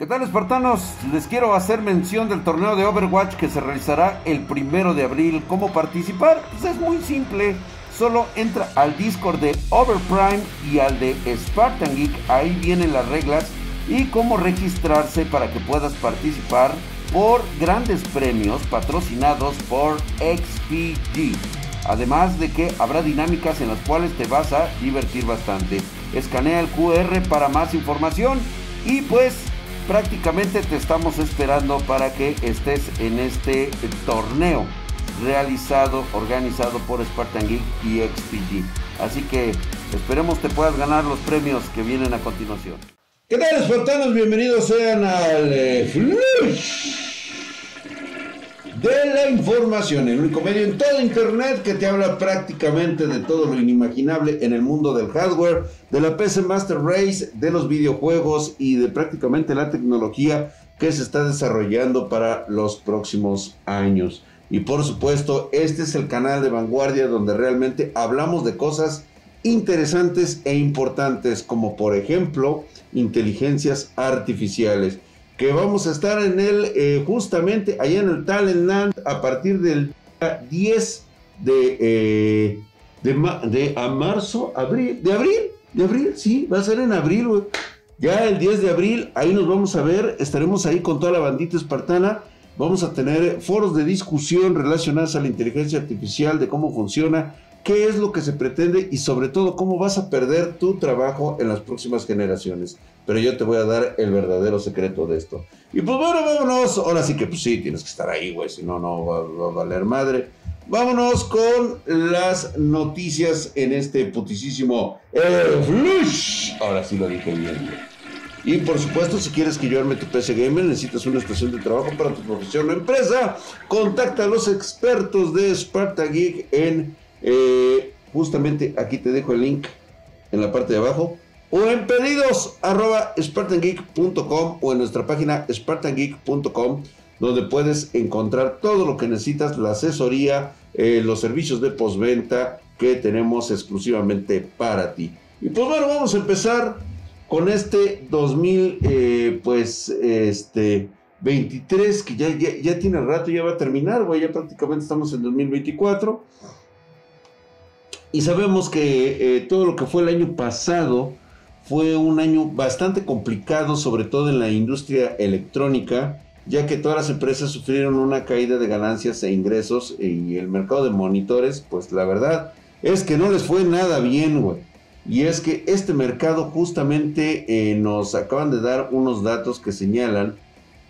¿Qué tal espartanos? Les quiero hacer mención del torneo de Overwatch que se realizará el primero de abril. ¿Cómo participar? Pues es muy simple. Solo entra al Discord de Overprime y al de Spartan Geek. Ahí vienen las reglas y cómo registrarse para que puedas participar por grandes premios patrocinados por XPG. Además de que habrá dinámicas en las cuales te vas a divertir bastante. Escanea el QR para más información y pues prácticamente te estamos esperando para que estés en este torneo realizado, organizado por Spartan Geek y XPG. Así que esperemos te puedas ganar los premios que vienen a continuación. ¿Qué tal, espartanos? Bienvenidos sean al eh, Flush de la información, el único medio en todo Internet que te habla prácticamente de todo lo inimaginable en el mundo del hardware, de la PC Master Race, de los videojuegos y de prácticamente la tecnología que se está desarrollando para los próximos años. Y por supuesto, este es el canal de vanguardia donde realmente hablamos de cosas interesantes e importantes como por ejemplo inteligencias artificiales que vamos a estar en él eh, justamente allá en el Talentland a partir del 10 de, eh, de, a marzo, abril, de abril, de abril, sí, va a ser en abril, güey. Ya el 10 de abril, ahí nos vamos a ver, estaremos ahí con toda la bandita espartana. Vamos a tener foros de discusión relacionados a la inteligencia artificial, de cómo funciona, qué es lo que se pretende y sobre todo cómo vas a perder tu trabajo en las próximas generaciones. Pero yo te voy a dar el verdadero secreto de esto. Y pues bueno, vámonos. Ahora sí que pues sí, tienes que estar ahí, güey, si no, no va, a valer madre. Vámonos con las noticias en este putisísimo Flush. Ahora sí lo dije bien, Y por supuesto, si quieres que yo arme tu PC Gamer, necesitas una estación de trabajo para tu profesión o empresa, contacta a los expertos de Sparta Geek en eh, justamente aquí te dejo el link en la parte de abajo. O en pedidos arroba spartangeek.com o en nuestra página spartangeek.com donde puedes encontrar todo lo que necesitas, la asesoría, eh, los servicios de postventa que tenemos exclusivamente para ti. Y pues bueno, vamos a empezar con este 2000, eh, pues este 23, que ya, ya, ya, tiene rato, ya va a terminar, ya prácticamente estamos en 2024. Y sabemos que eh, todo lo que fue el año pasado fue un año bastante complicado, sobre todo en la industria electrónica, ya que todas las empresas sufrieron una caída de ganancias e ingresos y el mercado de monitores, pues la verdad es que no les fue nada bien, güey. Y es que este mercado justamente eh, nos acaban de dar unos datos que señalan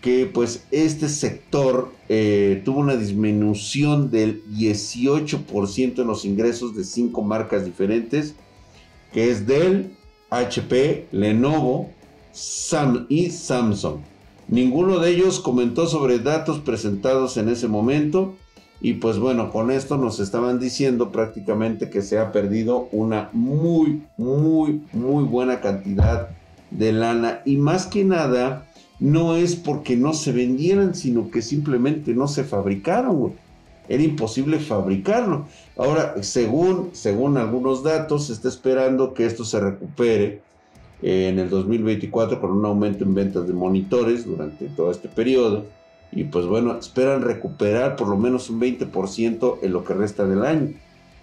que pues este sector eh, tuvo una disminución del 18% en los ingresos de cinco marcas diferentes, que es Dell, HP, Lenovo Sam y Samsung. Ninguno de ellos comentó sobre datos presentados en ese momento y pues bueno, con esto nos estaban diciendo prácticamente que se ha perdido una muy, muy, muy buena cantidad de lana y más que nada no es porque no se vendieran, sino que simplemente no se fabricaron. Era imposible fabricarlo. Ahora, según, según algunos datos, se está esperando que esto se recupere en el 2024 con un aumento en ventas de monitores durante todo este periodo. Y pues bueno, esperan recuperar por lo menos un 20% en lo que resta del año.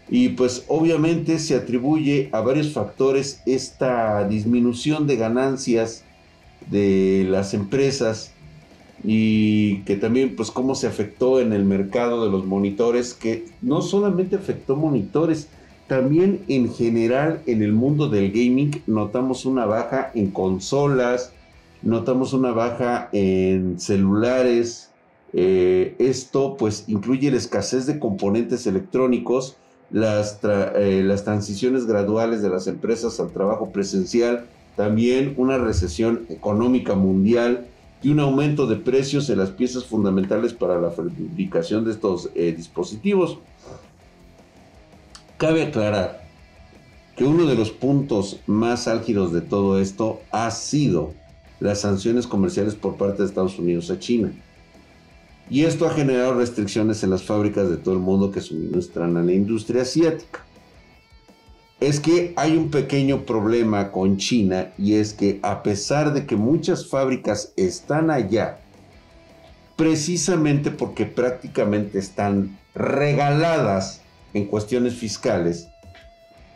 Y pues obviamente se atribuye a varios factores esta disminución de ganancias de las empresas y que también pues cómo se afectó en el mercado de los monitores, que no solamente afectó monitores, también en general en el mundo del gaming notamos una baja en consolas, notamos una baja en celulares, eh, esto pues incluye la escasez de componentes electrónicos, las, eh, las transiciones graduales de las empresas al trabajo presencial, también una recesión económica mundial y un aumento de precios en las piezas fundamentales para la fabricación de estos eh, dispositivos. Cabe aclarar que uno de los puntos más álgidos de todo esto ha sido las sanciones comerciales por parte de Estados Unidos a China. Y esto ha generado restricciones en las fábricas de todo el mundo que suministran a la industria asiática. Es que hay un pequeño problema con China y es que a pesar de que muchas fábricas están allá, precisamente porque prácticamente están regaladas en cuestiones fiscales,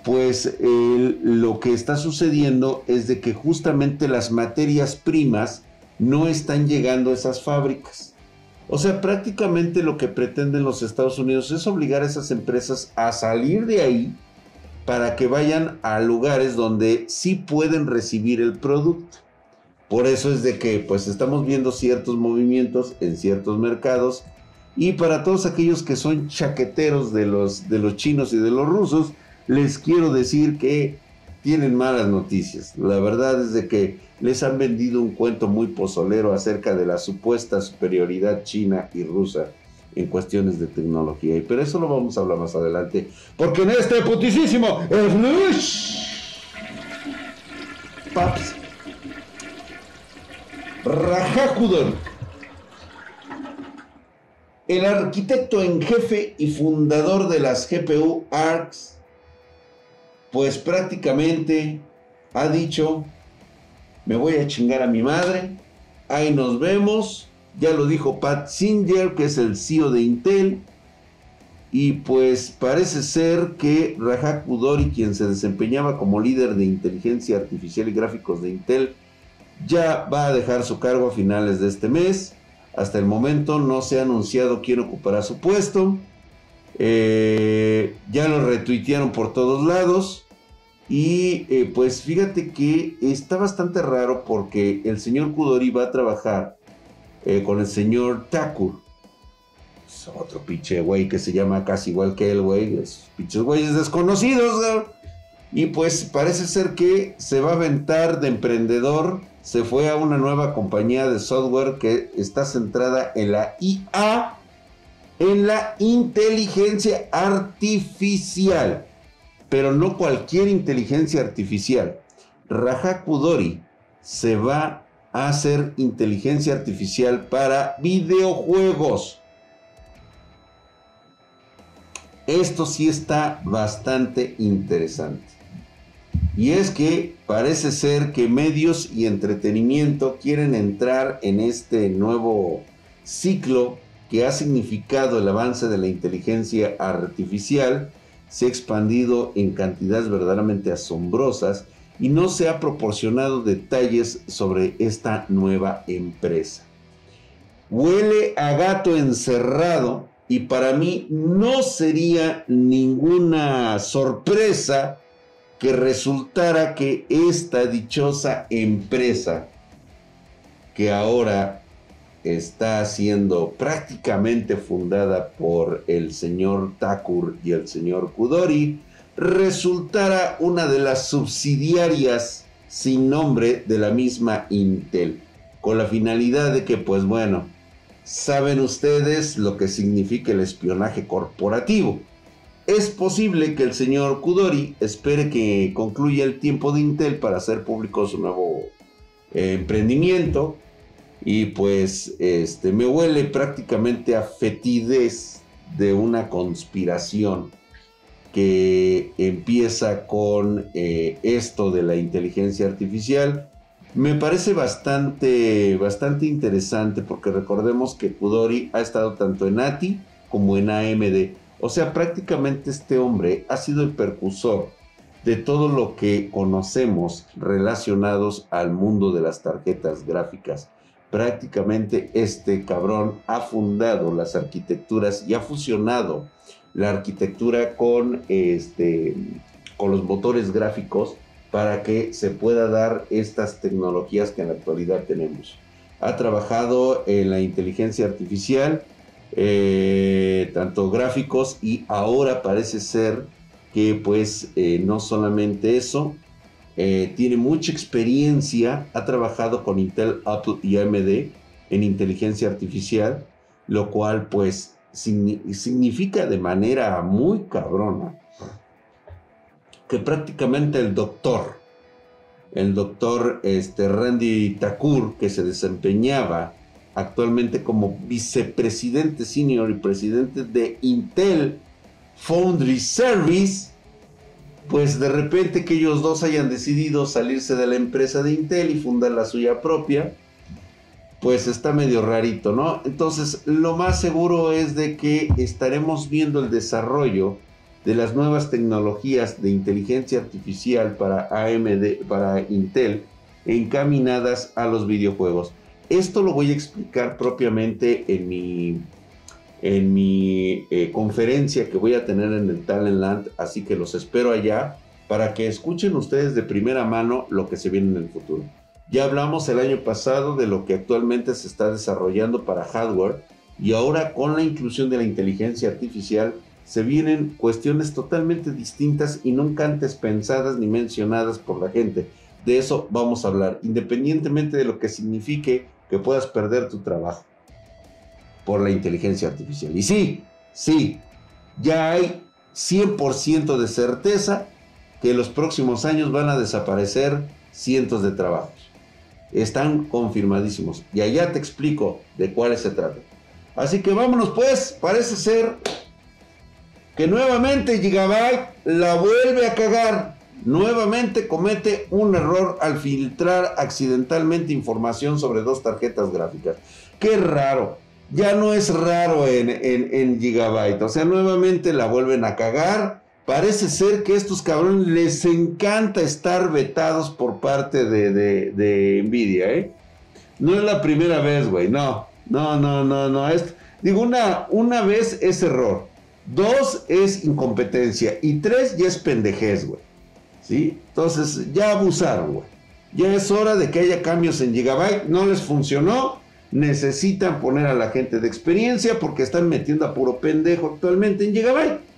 pues lo que está sucediendo es de que justamente las materias primas no están llegando a esas fábricas. O sea, prácticamente lo que pretenden los Estados Unidos es obligar a esas empresas a salir de ahí para que vayan a lugares donde sí pueden recibir el producto. Por eso es de que pues estamos viendo ciertos movimientos en ciertos mercados y para todos aquellos que son chaqueteros de los, de los chinos y de los rusos, les quiero decir que tienen malas noticias. La verdad es de que les han vendido un cuento muy pozolero acerca de la supuesta superioridad china y rusa en cuestiones de tecnología. Y pero eso lo vamos a hablar más adelante. Porque en este putisísimo Paps Rajajudon el arquitecto en jefe y fundador de las GPU ARCs, pues prácticamente ha dicho, me voy a chingar a mi madre, ahí nos vemos, ya lo dijo Pat Singer, que es el CEO de Intel. Y pues parece ser que Rajat Kudori, quien se desempeñaba como líder de inteligencia artificial y gráficos de Intel, ya va a dejar su cargo a finales de este mes. Hasta el momento no se ha anunciado quién ocupará su puesto. Eh, ya lo retuitearon por todos lados. Y eh, pues fíjate que está bastante raro porque el señor Kudori va a trabajar eh, con el señor Takur. Es otro pinche güey que se llama casi igual que él, güey. Es pinches güeyes desconocidos, Y pues parece ser que se va a aventar de emprendedor. Se fue a una nueva compañía de software que está centrada en la IA, en la inteligencia artificial. Pero no cualquier inteligencia artificial. Raja Kudori se va hacer inteligencia artificial para videojuegos. Esto sí está bastante interesante. Y es que parece ser que medios y entretenimiento quieren entrar en este nuevo ciclo que ha significado el avance de la inteligencia artificial, se ha expandido en cantidades verdaderamente asombrosas y no se ha proporcionado detalles sobre esta nueva empresa. Huele a gato encerrado y para mí no sería ninguna sorpresa que resultara que esta dichosa empresa que ahora está siendo prácticamente fundada por el señor Takur y el señor Kudori, resultara una de las subsidiarias sin nombre de la misma Intel, con la finalidad de que, pues bueno, saben ustedes lo que significa el espionaje corporativo. Es posible que el señor Kudori espere que concluya el tiempo de Intel para hacer público su nuevo eh, emprendimiento y pues este me huele prácticamente a fetidez de una conspiración que empieza con eh, esto de la inteligencia artificial. Me parece bastante, bastante interesante porque recordemos que Kudori ha estado tanto en ATI como en AMD. O sea, prácticamente este hombre ha sido el percursor de todo lo que conocemos relacionados al mundo de las tarjetas gráficas. Prácticamente este cabrón ha fundado las arquitecturas y ha fusionado la arquitectura con, este, con los motores gráficos para que se pueda dar estas tecnologías que en la actualidad tenemos. Ha trabajado en la inteligencia artificial, eh, tanto gráficos y ahora parece ser que pues eh, no solamente eso, eh, tiene mucha experiencia, ha trabajado con Intel, Apple y AMD en inteligencia artificial, lo cual pues significa de manera muy cabrona que prácticamente el doctor, el doctor este, Randy Takur, que se desempeñaba actualmente como vicepresidente senior y presidente de Intel Foundry Service, pues de repente que ellos dos hayan decidido salirse de la empresa de Intel y fundar la suya propia, pues está medio rarito, ¿no? Entonces, lo más seguro es de que estaremos viendo el desarrollo de las nuevas tecnologías de inteligencia artificial para AMD, para Intel, encaminadas a los videojuegos. Esto lo voy a explicar propiamente en mi, en mi eh, conferencia que voy a tener en el Talentland, así que los espero allá para que escuchen ustedes de primera mano lo que se viene en el futuro. Ya hablamos el año pasado de lo que actualmente se está desarrollando para hardware y ahora con la inclusión de la inteligencia artificial se vienen cuestiones totalmente distintas y nunca antes pensadas ni mencionadas por la gente. De eso vamos a hablar, independientemente de lo que signifique que puedas perder tu trabajo por la inteligencia artificial. Y sí, sí, ya hay 100% de certeza que en los próximos años van a desaparecer cientos de trabajos. Están confirmadísimos. Y allá te explico de cuáles se trata. Así que vámonos pues, parece ser que nuevamente Gigabyte la vuelve a cagar. Nuevamente comete un error al filtrar accidentalmente información sobre dos tarjetas gráficas. Qué raro. Ya no es raro en, en, Gigabyte. O sea, nuevamente la vuelven a cagar. Parece ser que a estos cabrones les encanta estar vetados por parte de, de, Nvidia, ¿eh? No es la primera vez, güey. No, no, no, no, no. Es, digo, una, una vez es error. Dos es incompetencia. Y tres ya es pendejez, güey. ¿Sí? Entonces, ya abusaron, güey. Ya es hora de que haya cambios en Gigabyte. No les funcionó. Necesitan poner a la gente de experiencia porque están metiendo a puro pendejo actualmente en Gigabyte.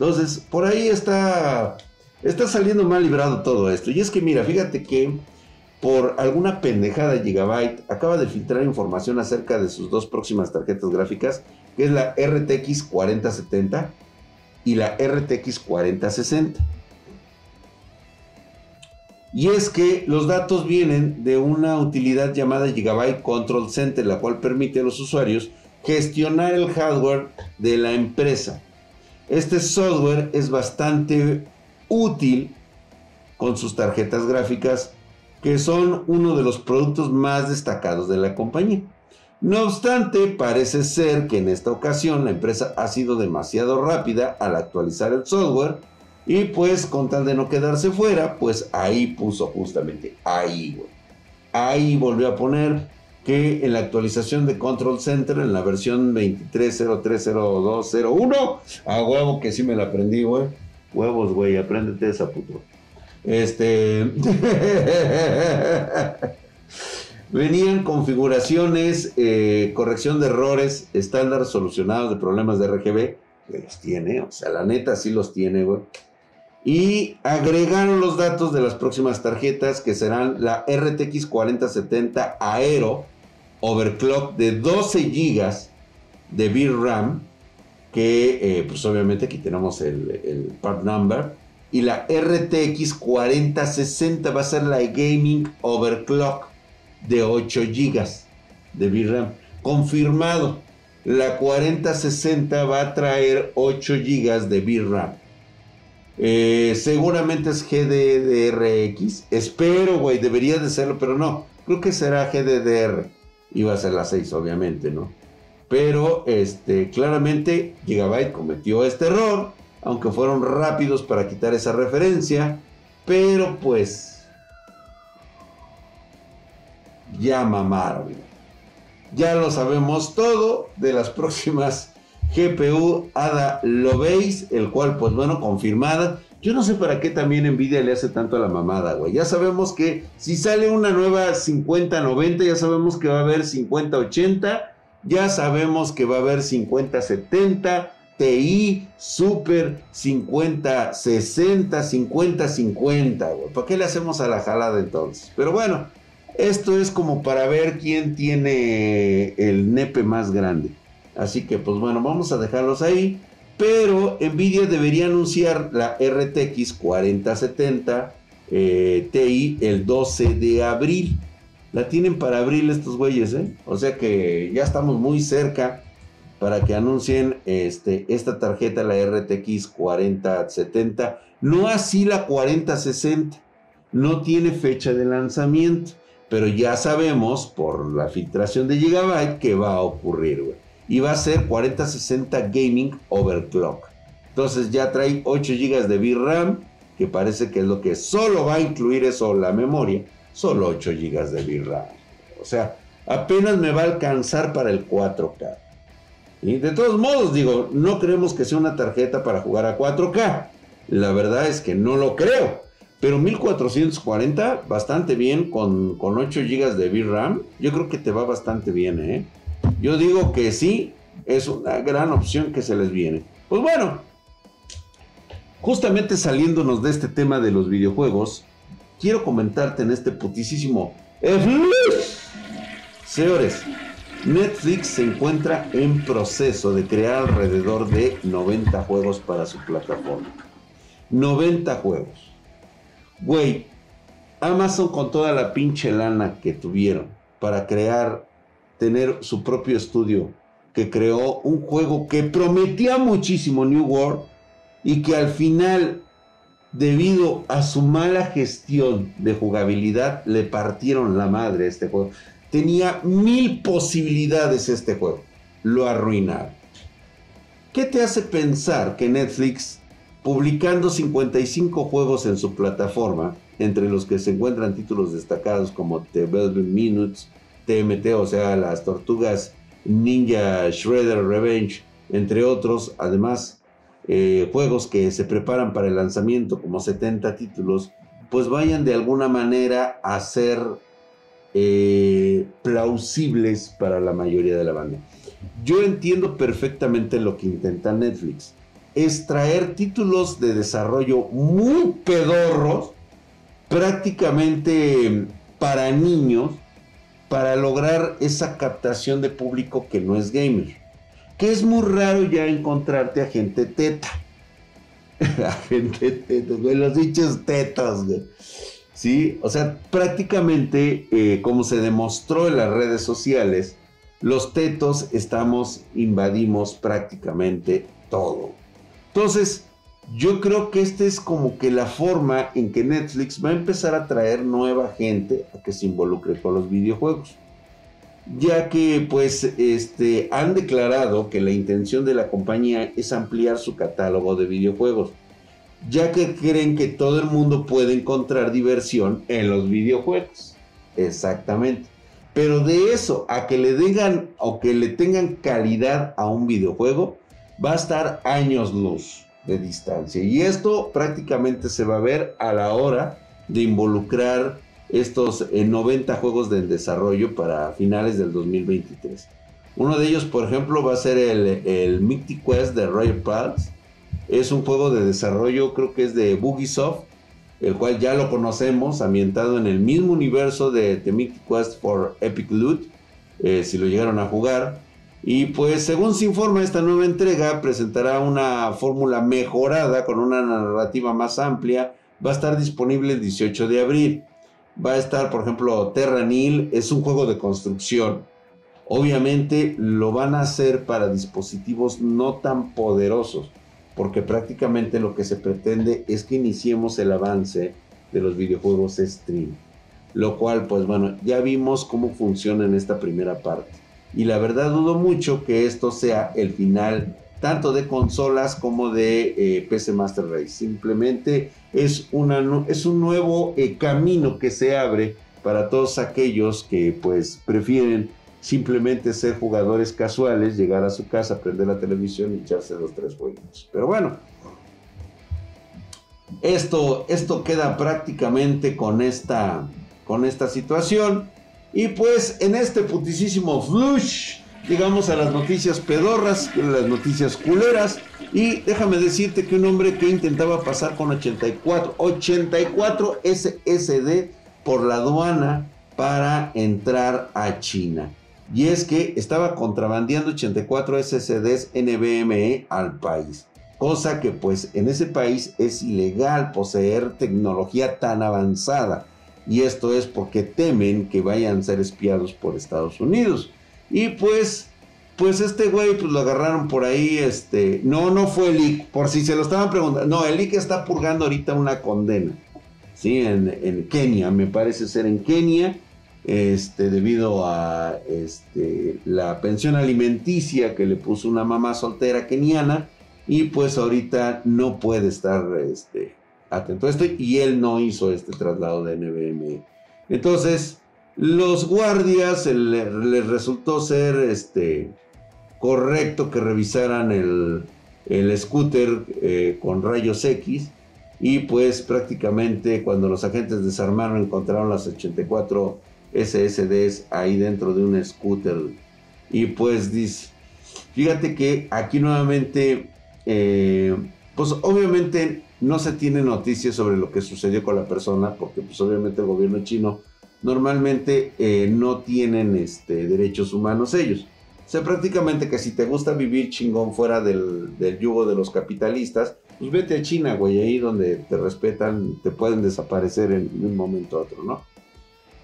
Entonces, por ahí está, está saliendo mal librado todo esto. Y es que, mira, fíjate que por alguna pendejada Gigabyte acaba de filtrar información acerca de sus dos próximas tarjetas gráficas que es la RTX 4070 y la RTX 4060. Y es que los datos vienen de una utilidad llamada Gigabyte Control Center, la cual permite a los usuarios gestionar el hardware de la empresa. Este software es bastante útil con sus tarjetas gráficas, que son uno de los productos más destacados de la compañía. No obstante, parece ser que en esta ocasión la empresa ha sido demasiado rápida al actualizar el software y pues con tal de no quedarse fuera, pues ahí puso justamente, ahí. Ahí volvió a poner que en la actualización de Control Center, en la versión 23030201, a huevo que sí me la aprendí, güey. Huevos, güey, apréndete esa puto. Este... Venían configuraciones, eh, corrección de errores, estándar solucionados de problemas de RGB. Que los tiene, o sea, la neta sí los tiene, güey. Y agregaron los datos de las próximas tarjetas que serán la RTX 4070 Aero Overclock de 12 GB de VRAM. Que eh, pues obviamente aquí tenemos el, part number. Y la RTX 4060 va a ser la Gaming Overclock de 8 GB de VRAM. Confirmado, la 4060 va a traer 8 GB de VRAM. Eh, seguramente es GDDRX. Espero, güey, debería de serlo, pero no. Creo que será GDDR. Iba a ser la 6, obviamente, ¿no? Pero, este, claramente, Gigabyte cometió este error. Aunque fueron rápidos para quitar esa referencia. Pero, pues, ya mamaron. Ya lo sabemos todo de las próximas GPU ADA lo veis, el cual pues bueno, confirmada. Yo no sé para qué también Nvidia le hace tanto a la mamada, güey. Ya sabemos que si sale una nueva 5090, ya sabemos que va a haber 5080, ya sabemos que va a haber 5070, TI, Super 5060, 5050, güey. ¿Para qué le hacemos a la jalada entonces? Pero bueno, esto es como para ver quién tiene el nepe más grande. Así que pues bueno, vamos a dejarlos ahí. Pero Nvidia debería anunciar la RTX 4070 eh, Ti el 12 de abril. La tienen para abril estos güeyes, ¿eh? O sea que ya estamos muy cerca para que anuncien este, esta tarjeta, la RTX 4070, no así la 4060, no tiene fecha de lanzamiento, pero ya sabemos por la filtración de Gigabyte que va a ocurrir, güey. Y va a ser 4060 Gaming Overclock. Entonces ya trae 8 GB de VRAM, que parece que es lo que solo va a incluir eso la memoria, solo 8 GB de VRAM. O sea, apenas me va a alcanzar para el 4K. Y de todos modos, digo, no creemos que sea una tarjeta para jugar a 4K. La verdad es que no lo creo. Pero 1440, bastante bien, con, con 8 GB de VRAM. Yo creo que te va bastante bien, ¿eh? Yo digo que sí, es una gran opción que se les viene. Pues bueno, justamente saliéndonos de este tema de los videojuegos, quiero comentarte en este putisísimo... Señores, Netflix se encuentra en proceso de crear alrededor de 90 juegos para su plataforma. 90 juegos. Güey, Amazon con toda la pinche lana que tuvieron para crear, tener su propio estudio, que creó un juego que prometía muchísimo New World y que al final, debido a su mala gestión de jugabilidad, le partieron la madre a este juego. Tenía mil posibilidades este juego. Lo arruinaron. ¿Qué te hace pensar que Netflix, publicando 55 juegos en su plataforma, entre los que se encuentran títulos destacados como The Velvet Minutes, TMT, o sea, las tortugas Ninja Shredder Revenge, entre otros, además, eh, juegos que se preparan para el lanzamiento, como 70 títulos, pues vayan de alguna manera a ser eh, plausibles para la mayoría de la banda. Yo entiendo perfectamente lo que intenta Netflix. Es traer títulos de desarrollo muy pedorros, prácticamente para niños, para lograr esa captación de público que no es gamer. Que es muy raro ya encontrarte a gente teta. a gente teta, los dichos tetas, güey. ¿sí? O sea, prácticamente, eh, como se demostró en las redes sociales, los tetos estamos, invadimos prácticamente todo. Entonces, yo creo que esta es como que la forma en que Netflix va a empezar a traer nueva gente a que se involucre con los videojuegos. Ya que pues este, han declarado que la intención de la compañía es ampliar su catálogo de videojuegos ya que creen que todo el mundo puede encontrar diversión en los videojuegos. Exactamente. Pero de eso a que le digan o que le tengan calidad a un videojuego, va a estar años luz de distancia. Y esto prácticamente se va a ver a la hora de involucrar estos 90 eh, juegos de desarrollo para finales del 2023. Uno de ellos, por ejemplo, va a ser el, el Quest de Royal Pals es un juego de desarrollo, creo que es de Bugisoft, el cual ya lo conocemos, ambientado en el mismo universo de The Mythic Quest for Epic Loot, eh, si lo llegaron a jugar. Y pues según se informa, esta nueva entrega presentará una fórmula mejorada con una narrativa más amplia. Va a estar disponible el 18 de abril. Va a estar, por ejemplo, Terra Nil, es un juego de construcción. Obviamente lo van a hacer para dispositivos no tan poderosos porque prácticamente lo que se pretende es que iniciemos el avance de los videojuegos stream. Lo cual, pues bueno, ya vimos cómo funciona en esta primera parte. Y la verdad dudo mucho que esto sea el final tanto de consolas como de eh, PC Master Race. Simplemente es, una, es un nuevo eh, camino que se abre para todos aquellos que pues prefieren simplemente ser jugadores casuales, llegar a su casa, prender la televisión y echarse los tres juegos. Pero bueno, esto, esto queda prácticamente con esta, con esta situación. Y pues en este putisísimo flush, llegamos a las noticias pedorras, las noticias culeras. Y déjame decirte que un hombre que intentaba pasar con 84, 84 SSD por la aduana para entrar a China y es que estaba contrabandeando 84 SSDs NVMe al país. Cosa que pues en ese país es ilegal poseer tecnología tan avanzada. Y esto es porque temen que vayan a ser espiados por Estados Unidos. Y pues Pues este güey, pues lo agarraron por ahí, este, no, no fue el leak, por si se lo estaban preguntando, no, el leak está purgando ahorita una condena, sí, en, en Kenia, me parece ser en Kenia, este, debido a este, la pensión alimenticia que le puso una mamá soltera keniana, y pues ahorita no puede estar este, atento a esto, y él no hizo este traslado de NBM. Entonces, los guardias les resultó ser este, correcto que revisaran el, scooter eh, con rayos X y pues prácticamente cuando los agentes desarmaron encontraron las 84 SSDs ahí dentro de un scooter y pues dice, fíjate que aquí nuevamente eh, pues obviamente no se tiene noticias sobre lo que sucedió con la persona porque pues obviamente el gobierno chino normalmente eh, no tienen este, derechos humanos ellos. O sea, prácticamente que si te gusta vivir chingón fuera del, yugo de los capitalistas, pues vete a China, güey, ahí donde te respetan, te pueden desaparecer en, un momento a otro, ¿no?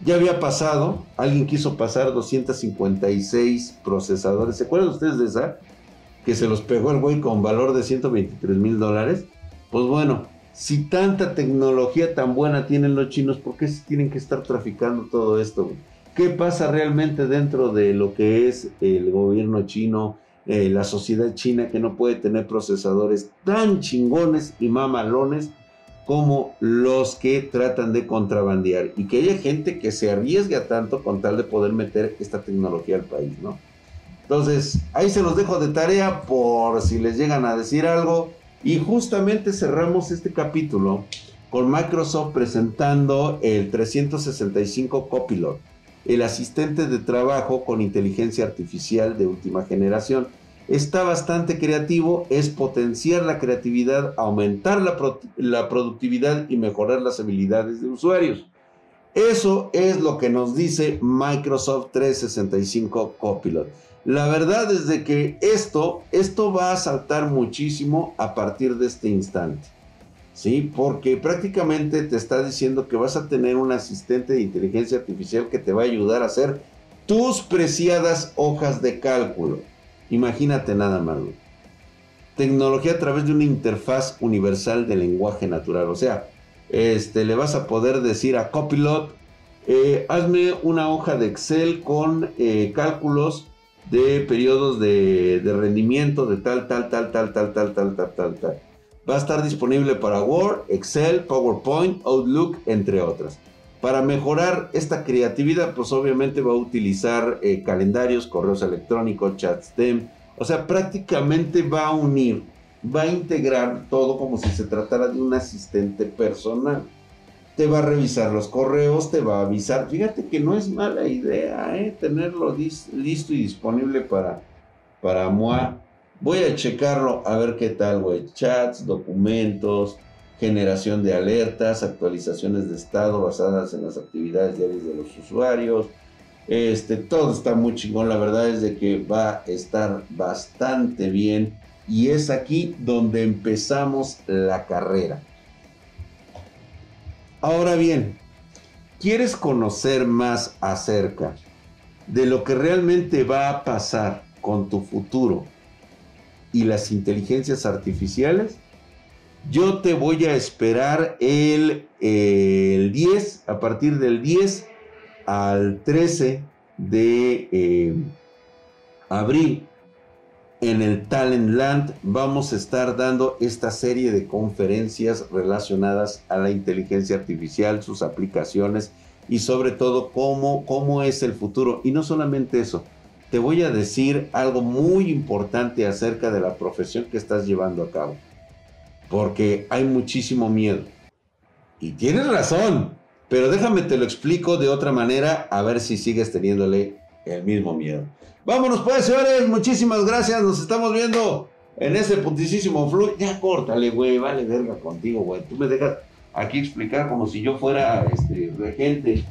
Ya había pasado, alguien quiso pasar 256 procesadores. ¿Se acuerdan ustedes de esa? Que se los pegó el güey con valor de 123 mil dólares. Pues bueno, si tanta tecnología tan buena tienen los chinos, ¿por qué tienen que estar traficando todo esto? Qué pasa realmente dentro de lo que es el gobierno chino, eh, la sociedad china que no puede tener procesadores tan chingones y mamalones como los que tratan de contrabandear y que haya gente que se arriesga tanto con tal de poder meter esta tecnología al país, ¿no? Entonces, ahí se los dejo de tarea por si les llegan a decir algo y justamente cerramos este capítulo con Microsoft presentando el 365 Copilot el asistente de trabajo con inteligencia artificial de última generación. Está bastante creativo, es potenciar la creatividad, aumentar la, productividad y mejorar las habilidades de usuarios. Eso es lo que nos dice Microsoft 365 Copilot. La verdad es de que esto, esto va a saltar muchísimo a partir de este instante. ¿sí? Porque prácticamente te está diciendo que vas a tener un asistente de inteligencia artificial que te va a ayudar a hacer tus preciadas hojas de cálculo. Imagínate nada más. Tecnología a través de una interfaz universal de lenguaje natural. O sea, este, le vas a poder decir a Copilot, eh, hazme una hoja de Excel con eh, cálculos de periodos de, de rendimiento de tal, tal, tal, tal, tal, tal, tal, tal, tal, tal. Va a estar disponible para Word, Excel, PowerPoint, Outlook, entre otras. Para mejorar esta creatividad, pues obviamente va a utilizar eh, calendarios, correos electrónicos, chats STEM. O sea, prácticamente va a unir, va a integrar todo como si se tratara de un asistente personal. Te va a revisar los correos, te va a avisar. Fíjate que no es mala idea, ¿eh? Tenerlo listo y disponible para, para Voy a checarlo a ver qué tal, güey. Chats, documentos, generación de alertas, actualizaciones de estado basadas en las actividades diarias de los usuarios. Este, todo está muy chingón. La verdad es de que va a estar bastante bien. Y es aquí donde empezamos la carrera. Ahora bien, ¿quieres conocer más acerca de lo que realmente va a pasar con tu futuro? y las inteligencias artificiales. Yo te voy a esperar el, 10, a partir del 10 al 13 de eh, abril en el Talent Land vamos a estar dando esta serie de conferencias relacionadas a la inteligencia artificial, sus aplicaciones y sobre todo cómo, cómo es el futuro. Y no solamente eso, te voy a decir algo muy importante acerca de la profesión que estás llevando a cabo. Porque hay muchísimo miedo. Y tienes razón, pero déjame te lo explico de otra manera a ver si sigues teniéndole el mismo miedo. Vámonos pues, señores, muchísimas gracias, nos estamos viendo en ese puntísimo flu. Ya córtale, güey, vale verga contigo, güey. Tú me dejas aquí explicar como si yo fuera este regente